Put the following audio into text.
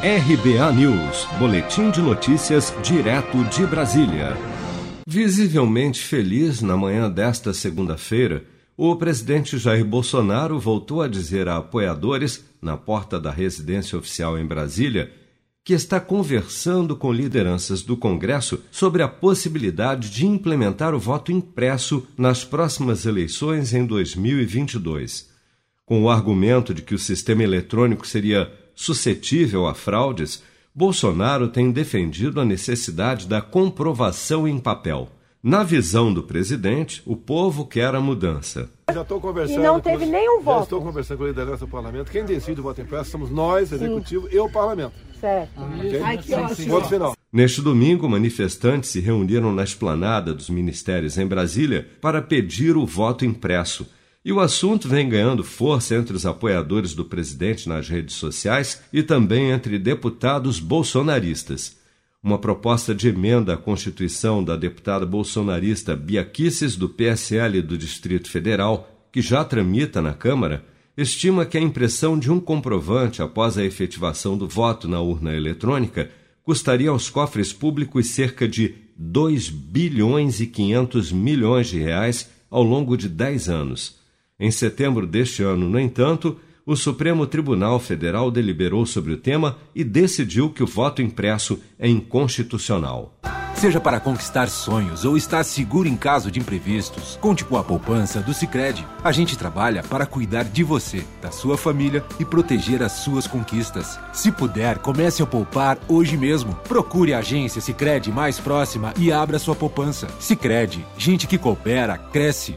RBA News, Boletim de Notícias, direto de Brasília. Visivelmente feliz na manhã desta segunda-feira, o presidente Jair Bolsonaro voltou a dizer a apoiadores, na porta da residência oficial em Brasília, que está conversando com lideranças do Congresso sobre a possibilidade de implementar o voto impresso nas próximas eleições em 2022. Com o argumento de que o sistema eletrônico seria suscetível a fraudes, Bolsonaro tem defendido a necessidade da comprovação em papel. Na visão do presidente, o povo quer a mudança. Já estou conversando. E não teve com, nenhum voto. Já estou conversando com a liderança do parlamento. Quem decide o voto impresso somos nós, executivo, Sim. e o parlamento. Certo. Okay? Ai, que ótimo. Ponto final. Neste domingo, manifestantes se reuniram na esplanada dos ministérios em Brasília para pedir o voto impresso e o assunto vem ganhando força entre os apoiadores do presidente nas redes sociais e também entre deputados bolsonaristas. Uma proposta de emenda à Constituição da deputada bolsonarista Bia Kicis, do PSL do Distrito Federal, que já tramita na Câmara, estima que a impressão de um comprovante após a efetivação do voto na urna eletrônica custaria aos cofres públicos cerca de 2 bilhões e 500 milhões de reais ao longo de 10 anos. Em setembro deste ano, no entanto, o Supremo Tribunal Federal deliberou sobre o tema e decidiu que o voto impresso é inconstitucional. Seja para conquistar sonhos ou estar seguro em caso de imprevistos, conte com a poupança do Sicredi. A gente trabalha para cuidar de você, da sua família e proteger as suas conquistas. Se puder, comece a poupar hoje mesmo. Procure a agência Sicredi mais próxima e abra sua poupança. Sicredi, gente que coopera cresce